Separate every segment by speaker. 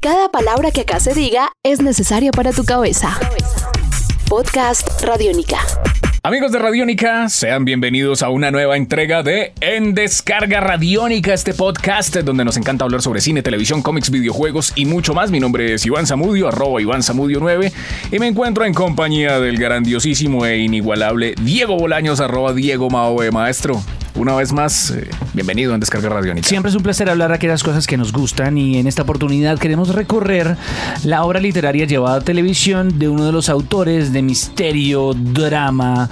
Speaker 1: Cada palabra que acá se diga es necesaria para tu cabeza. Podcast Radiónica.
Speaker 2: Amigos de Radiónica, sean bienvenidos a una nueva entrega de En Descarga Radiónica, este podcast donde nos encanta hablar sobre cine, televisión, cómics, videojuegos y mucho más. Mi nombre es Iván Zamudio, arroba Iván Zamudio 9, y me encuentro en compañía del grandiosísimo e inigualable Diego Bolaños, arroba Diego Maoe, maestro. Una vez más, eh, bienvenido en Descarga Radiónica.
Speaker 3: Siempre es un placer hablar de aquellas cosas que nos gustan y en esta oportunidad queremos recorrer la obra literaria llevada a televisión de uno de los autores de misterio, drama,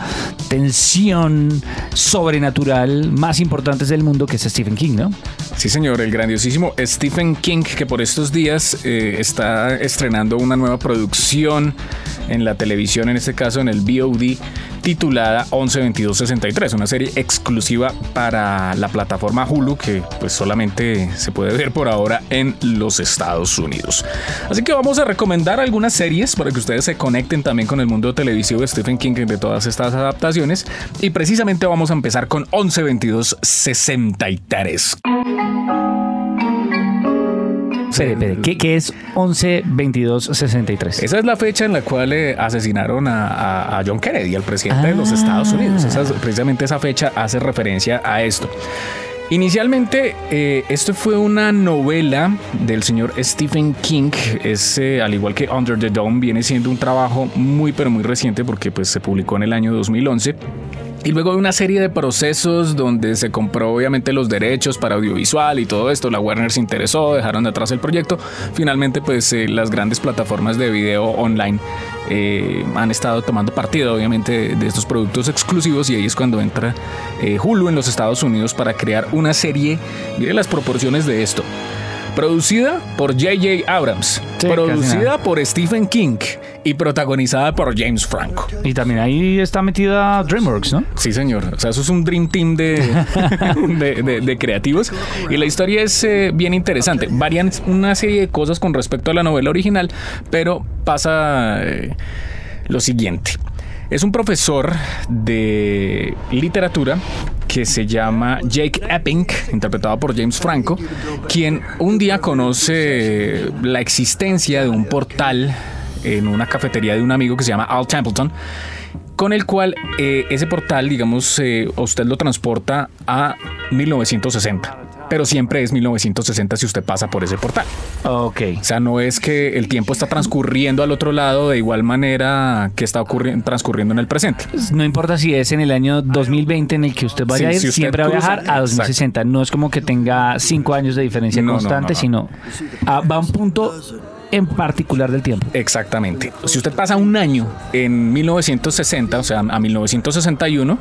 Speaker 3: tensión, sobrenatural más importantes del mundo, que es Stephen King, ¿no?
Speaker 2: Sí, señor, el grandiosísimo Stephen King, que por estos días eh, está estrenando una nueva producción en la televisión, en este caso en el VOD, titulada 112263, una serie exclusiva para la plataforma Hulu que pues solamente se puede ver por ahora en los Estados Unidos. Así que vamos a recomendar algunas series para que ustedes se conecten también con el mundo televisivo de Stephen King de todas estas adaptaciones y precisamente vamos a empezar con 112263.
Speaker 3: ¿Qué, ¿qué, es 11 22 63?
Speaker 2: Esa es la fecha en la cual eh, asesinaron a, a, John Kennedy, al presidente de los Estados Unidos. Esa, precisamente esa fecha hace referencia a esto. Inicialmente, eh, esto fue una novela del señor Stephen King. Es, eh, al igual que Under the Dome, viene siendo un trabajo muy, pero muy reciente porque pues, se publicó en el año 2011. Y luego de una serie de procesos donde se compró obviamente los derechos para audiovisual y todo esto, la Warner se interesó, dejaron de atrás el proyecto. Finalmente pues eh, las grandes plataformas de video online eh, han estado tomando partido obviamente de estos productos exclusivos y ahí es cuando entra eh, Hulu en los Estados Unidos para crear una serie, mire las proporciones de esto. Producida por J.J. Abrams, producida por Stephen King y protagonizada por James Franco.
Speaker 3: Y también ahí está metida DreamWorks, ¿no?
Speaker 2: Sí, señor. O sea, eso es un Dream Team de, de, creativos. Y la historia es eh, bien interesante. Varían una serie de cosas con respecto a la novela original, pero pasa eh, lo siguiente. Es un profesor de literatura que se llama Jake Epping, interpretado por James Franco, quien un día conoce la existencia de un portal en una cafetería de un amigo que se llama Al Templeton con el cual eh, ese portal, digamos, eh, usted lo transporta a 1960 pero siempre es 1960 si usted pasa por ese portal.
Speaker 3: Ok.
Speaker 2: O sea, no es que el tiempo está transcurriendo al otro lado de igual manera que está transcurriendo en el presente.
Speaker 3: No importa si es en el año 2020 en el que usted vaya a ir, siempre va a viajar a 2060. No es como que tenga cinco años de diferencia constante, sino va a un punto en particular del tiempo.
Speaker 2: Exactamente. Si usted pasa un año en 1960, o sea, a 1961,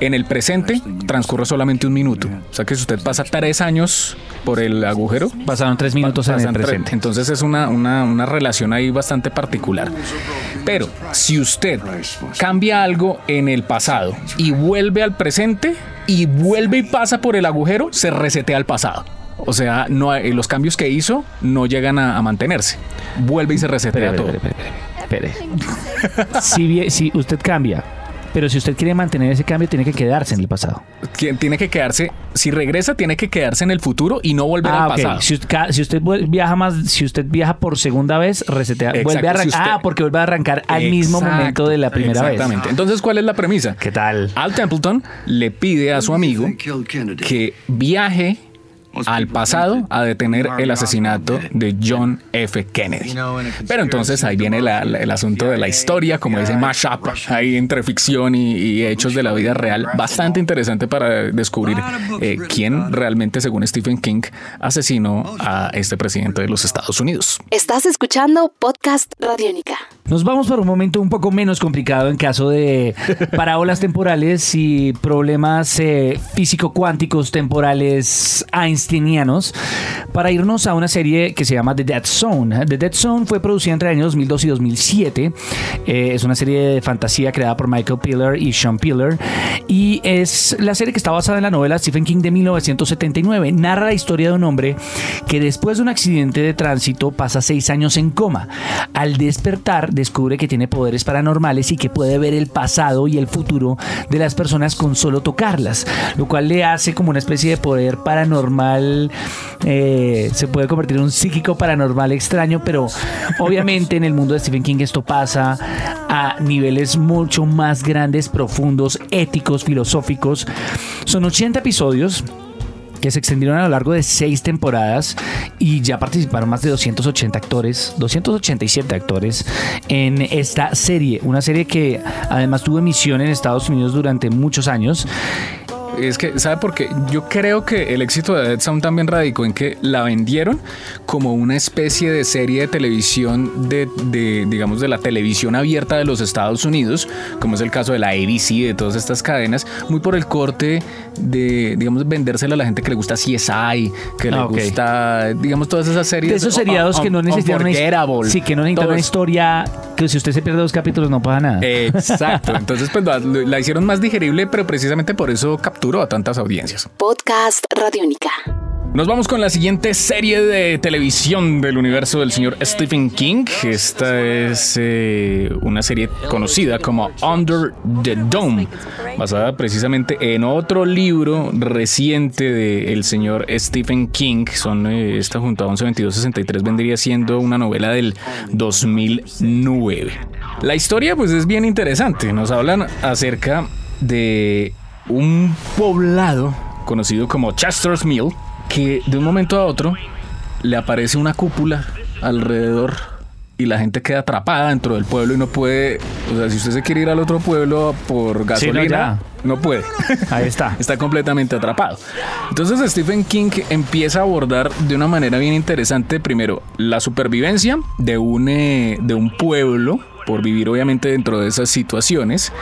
Speaker 2: en el presente transcurre solamente un minuto. O sea que si usted pasa tres años por el agujero,
Speaker 3: pasaron tres minutos en el presente.
Speaker 2: Entonces es una, una, una relación ahí bastante particular. Pero si usted cambia algo en el pasado y vuelve al presente y vuelve y pasa por el agujero, se resetea al pasado. O sea, no los cambios que hizo no llegan a, mantenerse. Vuelve y se resetea todo.
Speaker 3: Espere, si, si usted cambia, pero si usted quiere mantener ese cambio, tiene que quedarse en el pasado.
Speaker 2: Tiene que quedarse, si regresa, tiene que quedarse en el futuro y no volver al ah, pasado.
Speaker 3: Si, usted viaja más, si usted viaja por segunda vez, resetea, vuelve a arrancar. ah, porque vuelve a arrancar al mismo momento de la primera
Speaker 2: vez. Exactamente. Entonces, ¿cuál es la premisa?
Speaker 3: ¿Qué tal?
Speaker 2: Al Templeton le pide a su amigo que viaje al pasado a detener el asesinato de John F. Kennedy. Pero entonces ahí viene el asunto de la historia, como dice mashup, ahí entre ficción y, hechos de la vida real, bastante interesante para descubrir eh, quién realmente, según Stephen King, asesinó a este presidente de los Estados Unidos.
Speaker 1: Estás escuchando Podcast Radiónica.
Speaker 3: Nos vamos para un momento un poco menos complicado en caso de parábolas temporales y problemas eh, físico-cuánticos temporales einsteinianos para irnos a una serie que se llama The Dead Zone. The Dead Zone fue producida entre el año 2002 y 2007. Eh, es una serie de fantasía creada por Michael Piller y Sean Piller y es la serie que está basada en la novela Stephen King de 1979. Narra la historia de un hombre que después de un accidente de tránsito pasa seis años en coma. Al despertar descubre que tiene poderes paranormales y que puede ver el pasado y el futuro de las personas con solo tocarlas, lo cual le hace como una especie de poder paranormal eh, se puede convertir en un psíquico paranormal extraño, pero obviamente en el mundo de Stephen King esto pasa a niveles mucho más grandes, profundos, éticos, filosóficos. Son 80 episodios que se extendieron a lo largo de seis temporadas y ya participaron más de 280 actores, 287 actores en esta serie, una serie que además tuvo emisión en Estados Unidos durante muchos años
Speaker 2: es que, ¿sabe por qué? Yo creo que el éxito de Dead Sound también radicó en que la vendieron como una especie de serie de televisión de, digamos, de la televisión abierta de los Estados Unidos, como es el caso de la ABC, de todas estas cadenas, muy por el corte de, digamos, vendérsela a la gente que le gusta CSI, que le ah, gusta, digamos, todas esas series.
Speaker 3: De esos seriados que no necesitan una, sí, que no necesitan una historia que si usted se pierde dos capítulos no pasa nada.
Speaker 2: Exacto. Entonces, pues la hicieron más digerible, pero precisamente por eso a tantas audiencias.
Speaker 1: Podcast Radiónica.
Speaker 2: Nos vamos con la siguiente serie de televisión del universo del señor Stephen King. Esta es eh, una serie conocida como Under the Dome, basada precisamente en otro libro reciente del señor Stephen King. Son eh, esta junto a 112263 vendría siendo una novela del 2009. La historia pues es bien interesante. Nos hablan acerca de un poblado conocido como Chester's Mill que de un momento a otro le aparece una cúpula alrededor y la gente queda atrapada dentro del pueblo y no puede, o sea, si usted se quiere ir al otro pueblo por gasolina, no, puede.
Speaker 3: Ahí está.
Speaker 2: está completamente atrapado. Entonces Stephen King empieza a abordar de una manera bien interesante primero la supervivencia de un, eh, de un pueblo por vivir obviamente dentro de esas situaciones,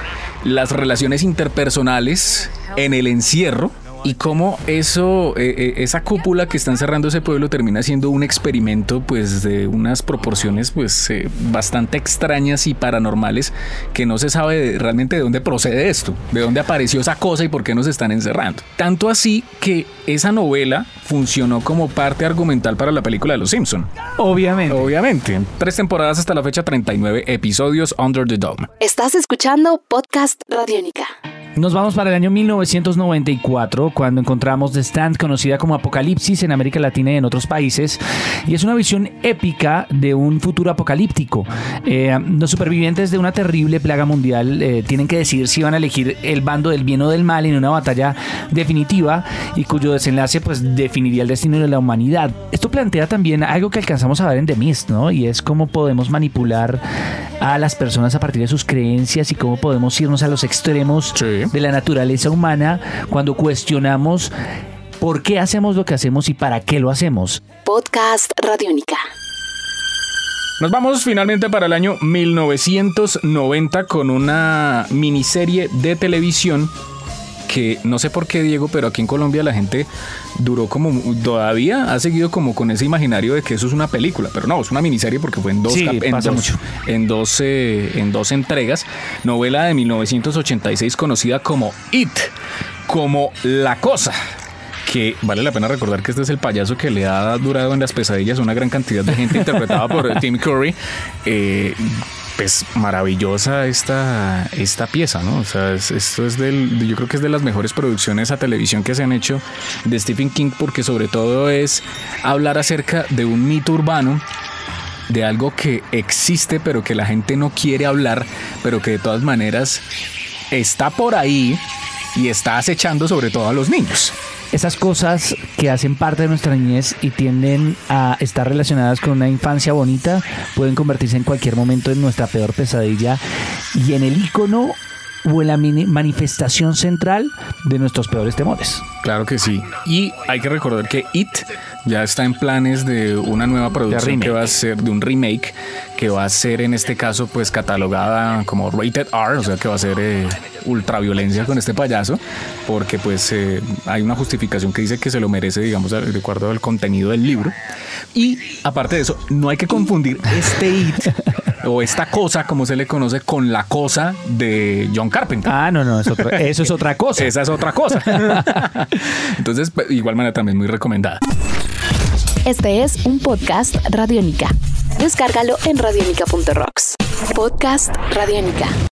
Speaker 2: las relaciones interpersonales en el encierro y cómo eso, eh, eh, esa cúpula que está encerrando ese pueblo termina siendo un experimento pues de unas proporciones pues eh, bastante extrañas y paranormales que no se sabe realmente de dónde procede esto, de dónde apareció esa cosa y por qué nos están encerrando. Tanto así que esa novela funcionó como parte argumental para la película de Los Simpson.
Speaker 3: Obviamente.
Speaker 2: Obviamente. Tres temporadas hasta la fecha, 39 episodios Under the Dome.
Speaker 1: Estás escuchando Podcast Radiónica.
Speaker 3: Nos vamos para el año 1994, cuando encontramos The Stand, conocida como Apocalipsis en América Latina y en otros países. Y es una visión épica de un futuro apocalíptico. Eh, los supervivientes de una terrible plaga mundial eh, tienen que decidir si van a elegir el bando del bien o del mal en una batalla definitiva y cuyo desenlace pues definiría el destino de la humanidad. Esto plantea también algo que alcanzamos a ver en The Mist, ¿no? Y es cómo podemos manipular a las personas a partir de sus creencias y cómo podemos irnos a los extremos de la naturaleza humana cuando cuestionamos por qué hacemos lo que hacemos y para qué lo hacemos.
Speaker 1: Podcast Radiónica.
Speaker 2: Nos vamos finalmente para el año 1990 con una miniserie de televisión que no sé por qué, Diego, pero aquí en Colombia la gente duró como, todavía ha seguido como con ese imaginario de que eso es una película, pero no, es una miniserie porque fue en dos, en, dos en, dos entregas. Novela de 1986 conocida como It, como La Cosa que vale la pena recordar que este es el payaso que le ha durado en las pesadillas una gran cantidad de gente interpretada por Tim Curry. Eh, pues maravillosa esta, esta pieza, ¿no? O sea, esto es del, yo creo que es de las mejores producciones a televisión que se han hecho de Stephen King porque sobre todo es hablar acerca de un mito urbano de algo que existe pero que la gente no quiere hablar, pero que de todas maneras está por ahí y está acechando sobre todo a los niños.
Speaker 3: Esas cosas que hacen parte de nuestra niñez y tienden a estar relacionadas con una infancia bonita pueden convertirse en cualquier momento en nuestra peor pesadilla. Y en el icono o en la manifestación central de nuestros peores temores.
Speaker 2: Claro que sí. Y hay que recordar que It ya está en planes de una nueva producción que va a ser de un remake que va a ser en este caso pues catalogada como rated R, o sea que va a ser eh, ultraviolencia con este payaso, porque pues eh, hay una justificación que dice que se lo merece, digamos, de acuerdo al contenido del libro. Y aparte de eso, no hay que confundir este It o esta cosa, como se le conoce, con la cosa de John Carpenter.
Speaker 3: Ah, no, no, eso es otra cosa.
Speaker 2: Esa es otra cosa. Entonces, pues, igual manera también muy recomendada.
Speaker 1: Este es un podcast Radiónica. Descárgalo en radiónica.rocks. Podcast Radiónica.